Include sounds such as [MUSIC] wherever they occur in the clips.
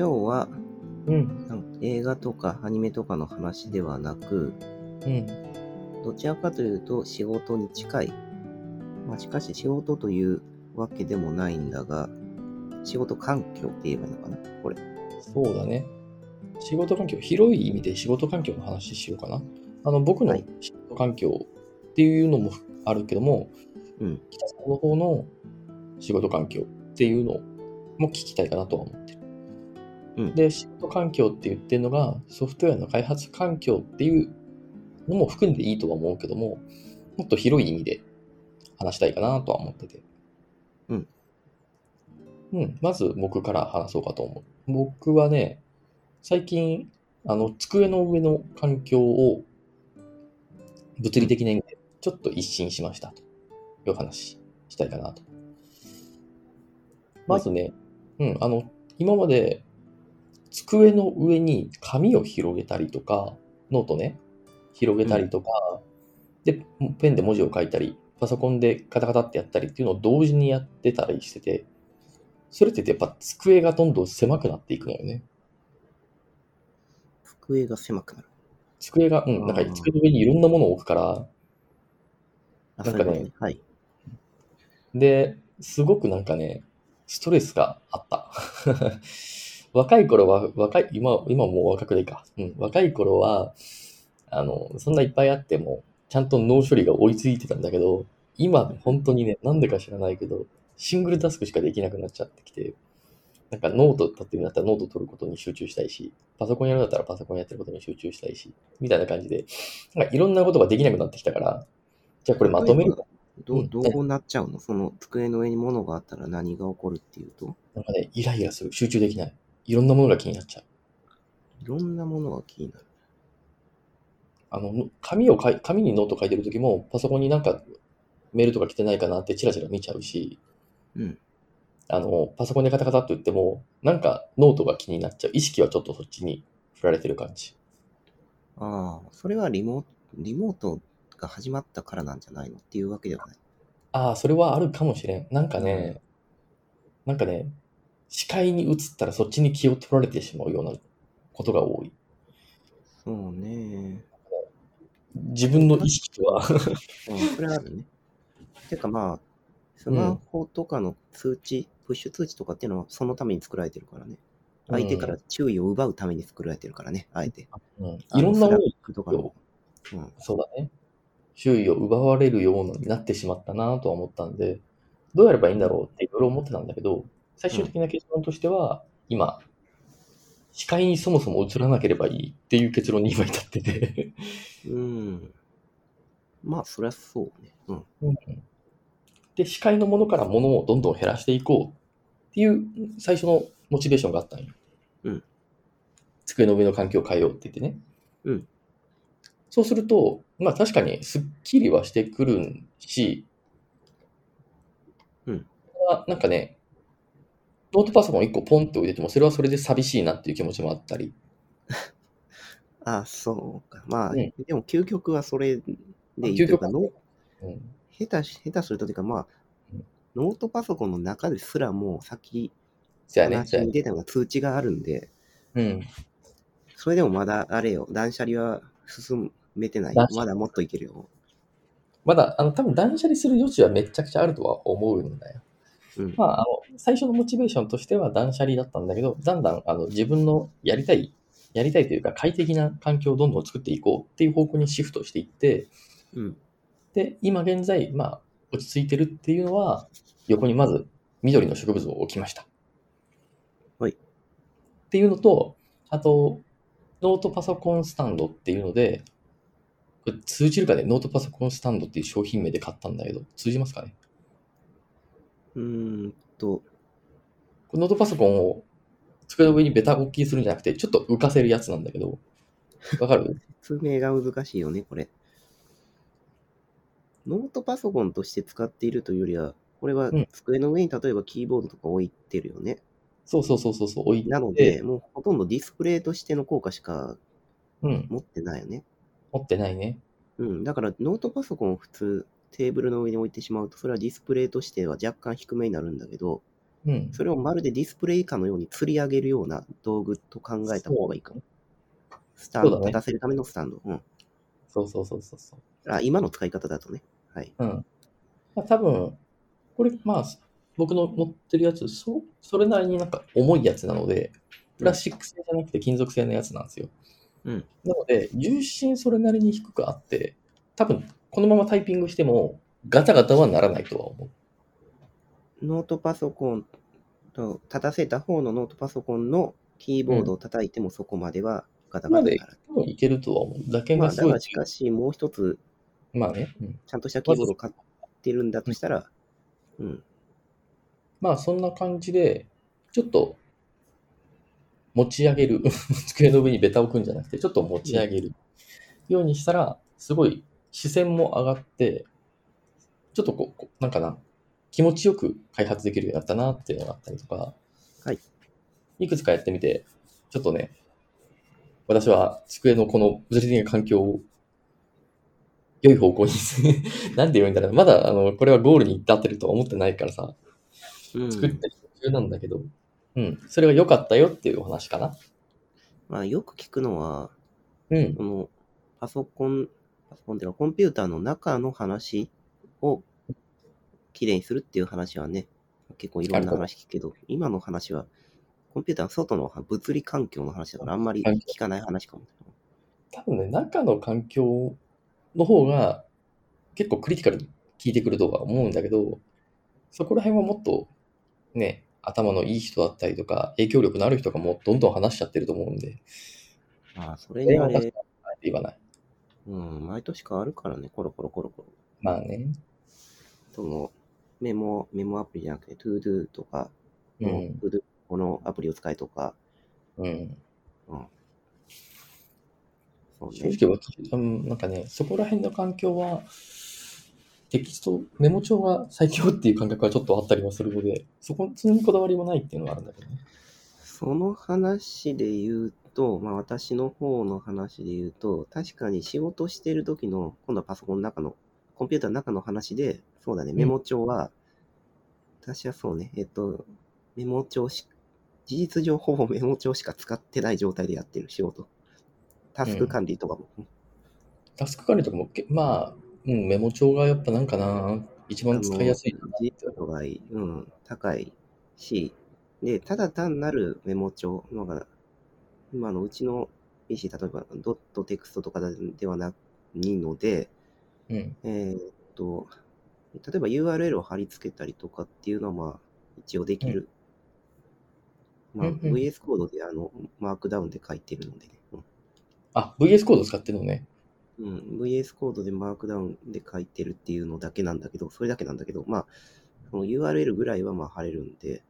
えっと、今日は、うん。なんか映画とかアニメとかの話ではなく、うん。どちらかというと仕事に近い。まあ、しかし仕事というわけでもないんだが、仕事環境って言えばいいのかな？これ。そうだね。仕事環境、広い意味で仕事環境の話しようかな。あの、僕のはい仕事環境っていうのもあるけども、うん。北さんの方の仕事環境っていうのも聞きたいかなとは思ってる。うんで、仕事環境って言ってるのが、ソフトウェアの開発環境っていうのも含んでいいとは思うけども、もっと広い意味で話したいかなとは思ってて。うん。うん、まず僕から話そうかと思う。僕はね、最近、あの、机の上の環境を物理的な意味でちょっと一新しましたという話したいかなと。まずね、うん、あの、今まで机の上に紙を広げたりとか、ノートね、広げたりとか、で、ペンで文字を書いたり、パソコンでカタカタってやったりっていうのを同時にやってたりしてて、それってやっぱ机がどんどん狭くなっていくのよね。机が狭くなる。机が、うん、なんか机の上にいろんなものを置くから、あ、なんかねはい。で、すごくなんかね、ストレスがあった。若い頃は、若い、今、今もう若くないか。うん、若い頃は、あの、そんないっぱいあっても、ちゃんと脳処理が追いついてたんだけど、今、本当にね、なんでか知らないけど、シングルタスクしかできなくなっちゃってきて、なんかノート取ってるんだったらノート取ることに集中したいし、パソコンやるんだったらパソコンやってることに集中したいし、みたいな感じで、なんかいろんなことができなくなってきたから、じゃあこれまとめるかどう、うんどうなっちゃうの？その机の上に物があったら何が起こるっていうと、なんかね、イライラする。集中できない。いろんなものが気になっちゃう。いろんなものが気になる。あの、紙を書い、紙にノート書いてるときも、パソコンになんかメールとか来てないかなってチラチラ見ちゃうし、うん。あの、パソコンでカタカタって言っても、なんかノートが気になっちゃう。意識はちょっとそっちに振られてる感じ。ああ、それはリモート、リモートが始まったからなんじゃないの？っていうわけではない。ああ、それはあるかもしれん。なんかね、なんかね、視界に映ったらそっちに気を取られてしまうようなことが多い。そうね。自分の意識とは、うん、それはあるね。てかまあ、スマホとかの通知、プッシュ通知とかっていうのはそのために作られてるからね。相手から注意を奪うために作られてるからね、あえて。うん、いろんなものとかの。うん。そうだね。周囲を奪われるようになってしまったなとは思ったんで、どうやればいいんだろうっていろいろ思ってたんだけど、最終的な結論としては、今、視界にそもそも映らなければいいっていう結論に今至ってて、うん。まあ、そりゃそうね。うん。で、視界のものからものをどんどん減らしていこうっていう最初のモチベーションがあったんよ。うん。机の上の環境を変えようって言ってね。うん。そうすると、まあ確かにすっきりはしてくるし、うん。あなんかね、ノートパソコン1個ポンって置いてても、それはそれで寂しいなっていう気持ちもあったり。[LAUGHS] あそうか。まあ、うんでも究極はそれでいいというか、究極ノうん。下手し、下手するとというか、まあうん、ノートパソコンの中ですらもう先、じゃあね、話じゃあね。に出たような通知があるんで、うん。それでもまだあれよ、断捨離は進めてないまだもっといけるよ。まだ、あの、多分断捨離する余地はめちゃくちゃあるとは思うんだよ。うん。まあ、あの、最初のモチベーションとしては断捨離だったんだけど、だんだん、あの、自分のやりたい、やりたいというか、快適な環境をどんどん作っていこうっていう方向にシフトしていって、うん。で、今現在、まあ、落ち着いてるっていうのは、横にまず緑の植物を置きました。はいっていうのと、あと、ノートパソコンスタンドっていうので、これ通じるかね？ノートパソコンスタンドっていう商品名で買ったんだけど、通じますかね？うーんと、ノートパソコンを机の上にベタ置きするんじゃなくて、ちょっと浮かせるやつなんだけど、わかる？[LAUGHS] 説明が難しいよね、これ。ノートパソコンとして使っているというよりは、これはうん机の上に例えばキーボードとか置いてるよね。そうそうそうそうそう、置いて。なので、もうほとんどディスプレイとしての効果しかうん、持ってないよね。持ってないね。うん。だからノートパソコンを普通テーブルの上に置いてしまうと、それはディスプレイとしては若干低めになるんだけど、うん。それをまるでディスプレイかのように吊り上げるような道具と考えた方がいいかも。スタンド、そうだね立たせるためのスタンド。うん。そうそうそうそうそう。あ、今の使い方だとね。はい。うん。まあ、多分、これ、まあ、僕の持ってるやつ、そそれなりになんか重いやつなので、プラスチック製じゃなくて金属製のやつなんですよ。うん。なので、重心それなりに低くあって、多分、このままタイピングしても、ガタガタはならないとは思う。ノートパソコンと、立たせた方のノートパソコンのキーボードを叩いてもそこまではガタガタにならない。多分いけるとは思う。打鍵まあ、がすごいだが。しかし、もう一つ、まあね。うんちゃんとしたキーボードを買ってるんだとしたら、うん。まあ、そんな感じで、ちょっと、持ち上げる。[LAUGHS] 机の上にベタ置くんじゃなくて、ちょっと持ち上げるようにしたら、すごい視線も上がって、ちょっとこうなんかな、気持ちよく開発できるようになったなっていうのがあったりとか、はい。いくつかやってみて、ちょっとね、私は机のこの物理的な環境を良い方向に、[LAUGHS] なんて言うんだろう。まだ、あの、これはゴールに至ってるとは思ってないからさ、うん、作ってる途中なんだけど、うん、それが良かったよっていうお話かな。まあ、よく聞くのは、うんこ、のパソコン、パソコンっていうかコンピューターの中の話をきれいにするっていう話はね、結構いろんな話聞くけど、今の話は、コンピューターの外の物理環境の話だからあんまり聞かない話かも。多分ね、中の環境の方が結構クリティカルに効いてくるとは思うんだけど、そこら辺はもっとね、頭のいい人だったりとか、影響力のある人がもうどんどん話しちゃってると思うんで、ああ、それにあそれ言わない。うん、毎年変わるからね、コロコロコロコロ。まあね。その、メモ、メモアプリじゃなくて、 ToDo とか、うん。ToDo このアプリを使えとか、うん。うん。そうね。正直私、うんなんかね、そこら辺の環境は、テキスト、メモ帳が最強っていう感覚はちょっとあったりはするので、そこ、にこだわりもないっていうのがあるんだけどね。その話で言うと、まあ私の方の話で言うと、確かに仕事してる時の、今度はパソコンの中の、コンピューターの中の話で、そうだね、んメモ帳は、私はそうね、えっと、メモ帳し、事実上ほぼ [LAUGHS] メモ帳しか使ってない状態でやってる仕事。タスク管理とかも。タスク管理とかもけ、まあ、うん、メモ帳がやっぱなんかな、一番使いやすい事実度がいい、うん、高いし、で、ただ単なるメモ帳のが、今のうちの PC、例えばドットテクストとかではないので、うん。えーっと、例えば URL を貼り付けたりとかっていうのは、まあ、一応できる。まあ、うんうん VS コードであの、マークダウンで書いてるのでね。うんあ、VS コード使ってるのね。うん、VS コードでマークダウンで書いてるっていうのだけなんだけど、それだけなんだけど、まあ、その URL ぐらいはまあ貼れるんで、っ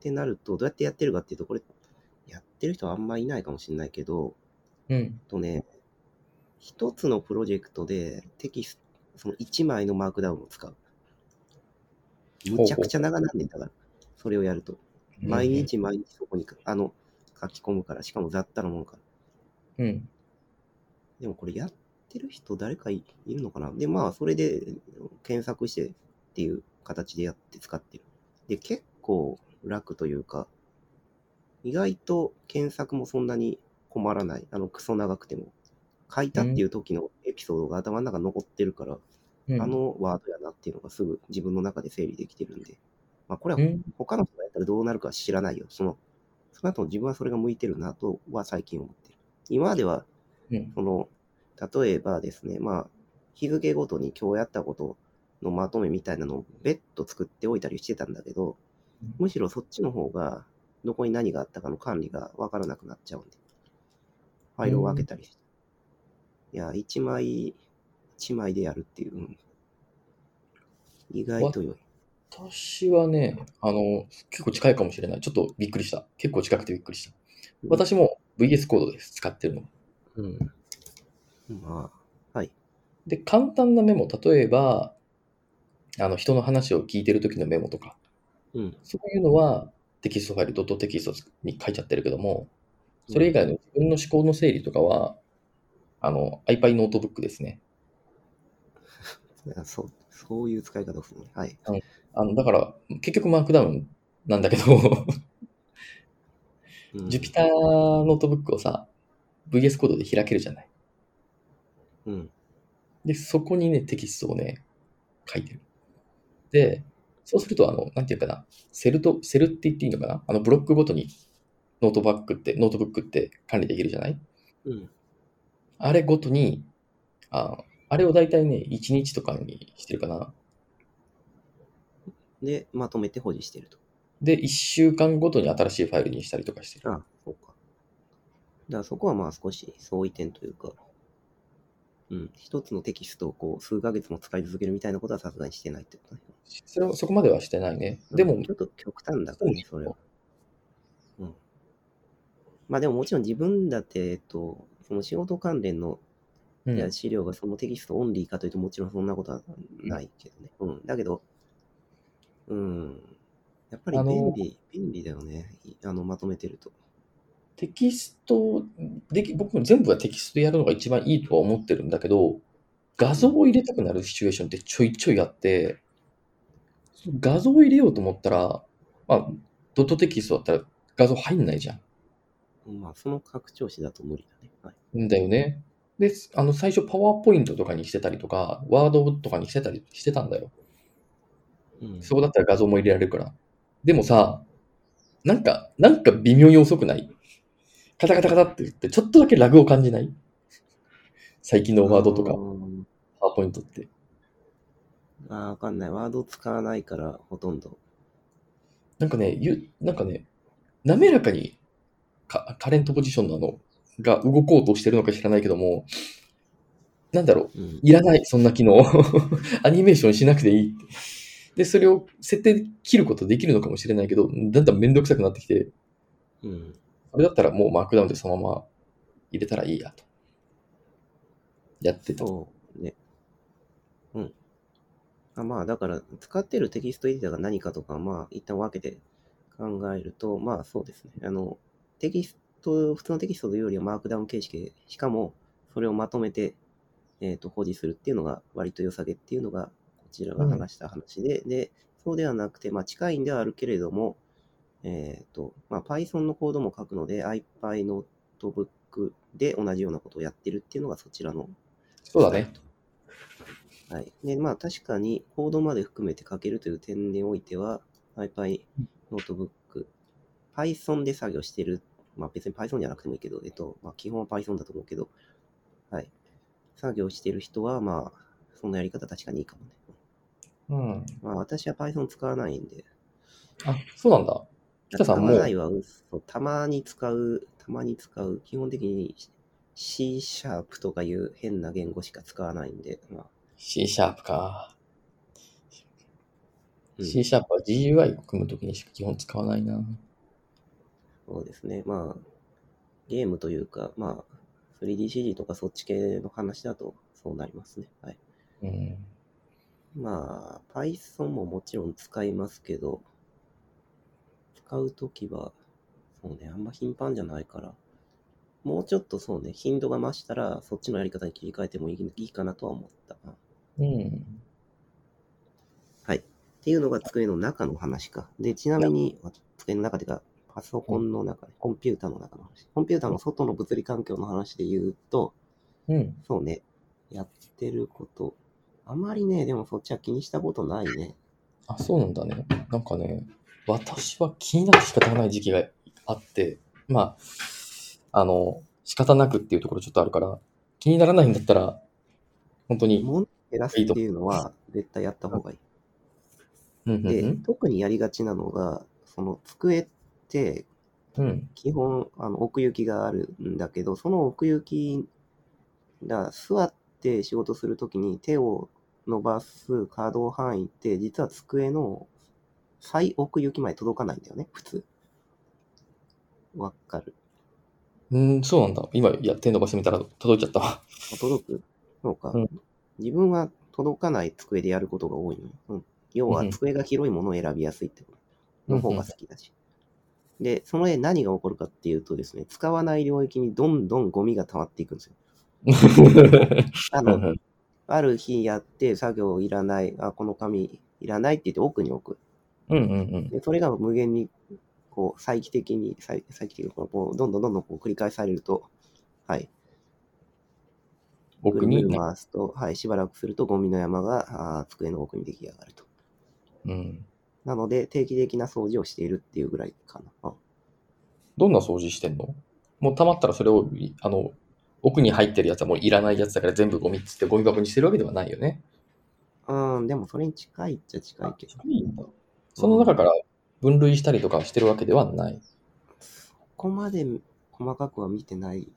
てなると、どうやってやってるかっていうと、これ、やってる人はあんまいないかもしれないけど、うん。とね、一つのプロジェクトでテキスト、その1枚のマークダウンを使う。むちゃくちゃ長なんねんだから、それをやると。毎日毎日そこにあの書き込むから、しかも雑多なもんから。うん。でもこれやってる人誰かいいるのかな？で、まあ、それで検索してっていう形でやって使ってる。で、結構楽というか、意外と検索もそんなに困らない。あの、クソ長くても。書いたっていう時のエピソードが頭の中に残ってるから、うん、あのワードやなっていうのがすぐ自分の中で整理できてるんで。まあ、これはうん、他の人がやったらどうなるか知らないよ。その、その後自分はそれが向いてるなとは最近思ってる。今まではうん。その、例えばですね、まあ、日付ごとに今日やったことのまとめみたいなのを別途作っておいたりしてたんだけどうん、むしろそっちの方が、どこに何があったかの管理がわからなくなっちゃうんで、ファイルを分けたりして。いや、一枚、一枚でやるっていう、うん意外と良い。私はね、あの、結構近いかもしれない。ちょっとびっくりした。結構近くてびっくりした。私も VS コードです。使ってるの。うん。まあ、はい。で、簡単なメモ、例えば、あの、人の話を聞いてる時のメモとか、うん。そういうのはテキストファイル、ドットテキストに書いちゃってるけども、それ以外の自分の思考の整理とかは、あの、iPy ノートブックですね。あ [LAUGHS] そう、そういう使い方をするね。はい。あの、だから、結局マークダウンなんだけど、うん Jupyter ノートブックをさ、VS コードで開けるじゃない。うん。で、そこにね、テキストをね、書いてる。で、そうすると、あの、なんていうかな、セルと、セルって言っていいのかなあの、ブロックごとにノートバックって、ノートブックって管理できるじゃない？うん。あれごとに、ああれを大体ね、1日とかにしてるかな。で、まとめて保持してると。で、1週間ごとに新しいファイルにしたりとかしてる。あそうか。だからそこはまあ少し相違点というか、うん、一つのテキストをこう数ヶ月も使い続けるみたいなことはさすがにしてないってことね。それはそこまではしてないね。でもうん、ちょっと極端だからね、それは。うん。まあでももちろん自分だって、えっと、その仕事関連の資料がそのテキストオンリーかというともちろんそんなことはないけどね。うん。だけど、うん。やっぱり便利、便利だよね。いあの、まとめてると。テキストでき、僕も全部はテキストでやるのが一番いいとは思ってるんだけど、画像を入れたくなるシチュエーションってちょいちょいあって、その画像を入れようと思ったら、まあ、ドットテキストだったら画像入んないじゃまあ、その拡張子だと無理だね。はい。ん。んだよね。で、あの、最初パワーポイントとかにしてたりとか、ワードとかにしてたりしてたんだよ。うん、そこだったら画像も入れられるから。でもさ、なんか、なんか微妙に遅くない？カタカタカタって言って、ちょっとだけラグを感じない？最近のワードとかう、んパワーポイントって。あーわかんない。ワード使わないから、ほとんど。なんかね、ゆなんかね、滑らかにかカレントポジションのあの、が動こうとしてるのか知らないけども、なんだろう、うん。いらない、そんな機能。[LAUGHS] アニメーションしなくていいって。で、それを設定切ることできるのかもしれないけど、だんだんめんどくさくなってきて、うん。それだったらもうマークダウンでそのまま入れたらいいやと。やってた。そうね。うん。あまあ、だから、使ってるテキストエディターが何かとか、まあ、一旦分けて考えると、まあ、そうですね。あの、テキスト、普通のテキストというよりはマークダウン形式で、しかも、それをまとめて、えっ、と、保持するっていうのが、割と良さげっていうのが、こちらが話した話で、で、そうではなくて、まあ、近いんではあるけれども、えっ、と、まあ、Python のコードも書くので、IPy ノートブックで同じようなことをやってるっていうのがそちらのそうだね。はい。で、まあ確かにコードまで含めて書けるという点においては、IPy ノートブック、Python で作業してる、まあ別に Python じゃなくてもいいけど、えっと、まあ基本は Python だと思うけど、はい。作業してる人は、まあ、そのやり方確かにいいかもね。うん。まあ私は Python 使わないんで、あ、そうなんだ。北さんも使わないは嘘たまに使う、たまに使う、基本的に C シャープとかいう変な言語しか使わないんで、まあ、C シャープか。うん C シャープは GUI を組むときにしか基本使わないな。そうですね。まあ、ゲームというか、まあ、3DCG とかそっち系の話だとそうなりますね。はい。うん。まあ、Python ももちろん使いますけど、使うときは、そうね、あんま頻繁じゃないから、もうちょっとそうね、頻度が増したら、そっちのやり方に切り替えてもいいいいかなとは思った。うん。はい。っていうのが机の中の話か。で、ちなみに、机の中でか、パソコンの中で、コンピューターの中の話。コンピューターの外の物理環境の話で言うと、うん。そうね、やってること。あまりね、でもそっちは気にしたことないね。あ、そうなんだね。なんかね、私は気になって仕方がない時期があって、まあ、あの、仕方なくっていうところちょっとあるから、気にならないんだったら、本当に、物を減らすっていうのは絶対やった方がいい。うんうんで、うん特にやりがちなのが、その机ってうん。基本あの奥行きがあるんだけど、その奥行きが座って仕事するときに手を伸ばす可動範囲って、実は机の最奥行きまで届かないんだよね、普通。わかる。うん、そうなんだ。今、や手伸ばしてみたら届いちゃったわ。あ届く？そうか、うん自分は届かない机でやることが多いのよ。うん、要はうん机が広いものを選びやすいってことの方が好きだし。で、その絵何が起こるかっていうとですね、使わない領域にどんどんゴミが溜まっていくんですよ。[LAUGHS] あの、ある日やって作業いらない、あ、この紙いらないって言って奥に置く。うんうんうん。で、それが無限に、こう、再帰的に、再再帰的に、こう、どんどんどんどんこう繰り返されると、はい。ぐ奥にるぐる回すと、はい、しばらくするとゴミの山があー机の奥に出来上がると。うん。なので、定期的な掃除をしているっていうぐらいかな。どんな掃除してんの？もう溜まったらそれを、いあの、奥に入ってるやつはもういらないやつだから全部ゴミっつってゴミ箱にしてるわけではないよね。うん、でもそれに近いっちゃ近いけど。いいんだ。その中から分類したりとかしてるわけではない。そこまで細かくは見てない。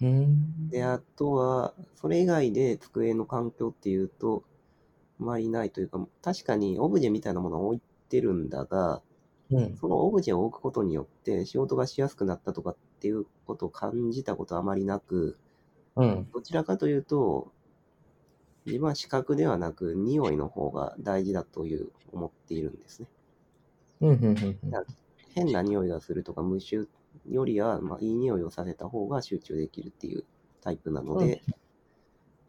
うん。で、あとは、それ以外で机の環境っていうと、あまりないというか、確かにオブジェみたいなものを置いてるんだが、うん。そのオブジェを置くことによって仕事がしやすくなったとかっていうことを感じたことはあまりなく、うん。どちらかというと、自分は視覚ではなく匂いの方が大事だという思っているんですね。うん。うん。うん。変な匂いがするとか無臭よりは、まあ、いい匂いをさせた方が集中できるっていうタイプなので、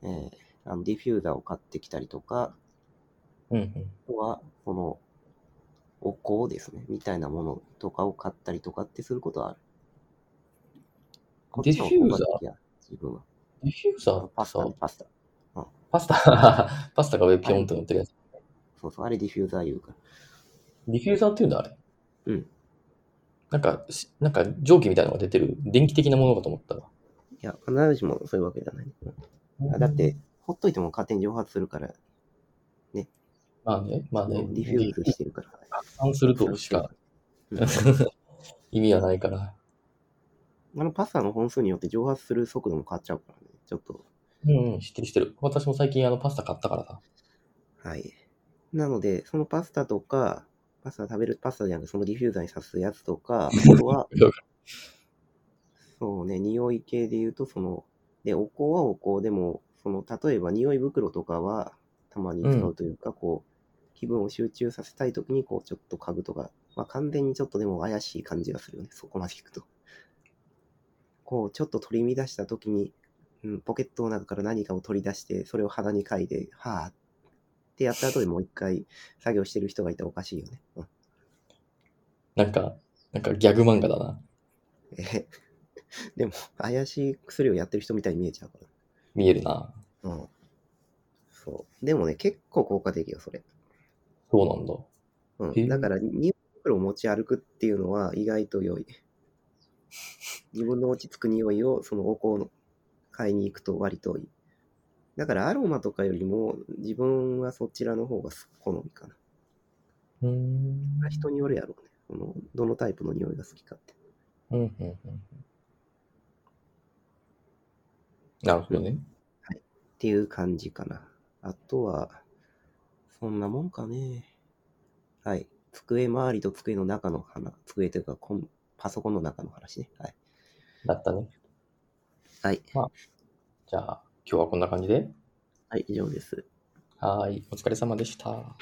えーあのディフューザーを買ってきたりとか、うん。うん。あとは、この、お香ですね、みたいなものとかを買ったりとかってすることはある。こっちの方が好きや自分は。ディフューザー？パスタね、、パスタ。パスタ、[LAUGHS] パスタが上ピョンと乗ってるやつ。そうそう、あれディフューザー言うから。ディフューザーっていうんだ、あれ。うん。なんか、しなんか蒸気みたいなのが出てる電気的なものかと思ったわ。いや、必ずしもそういうわけじゃない。あだって、ほっといても勝手に蒸発するから、まあね、まあね、 diffuse してるから。拡散するとしかうん [LAUGHS] 意味はないから。あのパスタの本数によって蒸発する速度も変わっちゃうからね。ちょっと。うん、うん、知ってる知ってる。私も最近あのパスタ買ったからさ。はい。なので、そのパスタとか、パスタ食べる、パスタじゃなくてそのディフューザーに刺すやつとか、あとは、そうね、匂い系で言うと、その、で、お香はお香でも、その、例えば匂い袋とかは、たまに使うというか、こう、気分を集中させたいときに、こう、ちょっと嗅ぐとか、まあ、完全にちょっとでも怪しい感じがするよね、そこまで聞くと。こう、ちょっと取り乱したときに、うん、ポケットの中から何かを取り出して、それを鼻に嗅いで、はぁってやった後でもう一回作業してる人がいたらおかしいよね。うん、なんか、なんかギャグ漫画だな。え [LAUGHS] でも、怪しい薬をやってる人みたいに見えちゃうから。見えるな。うん。そう。でもね、結構効果的よ、それ。そうなんだ。うん。だから、匂い袋を持ち歩くっていうのは意外と良い。自分の落ち着く匂いを、そのお香の買いに行くと割といい。だから、アロマとかよりも、自分はそちらの方が好みかな。うーん。人によるやろうね。そのどのタイプの匂いが好きかって。うん、うん、うん。なるほどね。っていう感じかな。あとは、そんなもんかね。はい。机周りと机の中の話、机というかコン、パソコンの中の話ね。はい。だったね。はい。じゃあ、今日はこんな感じで。はい、以上です。はーい。お疲れ様でした。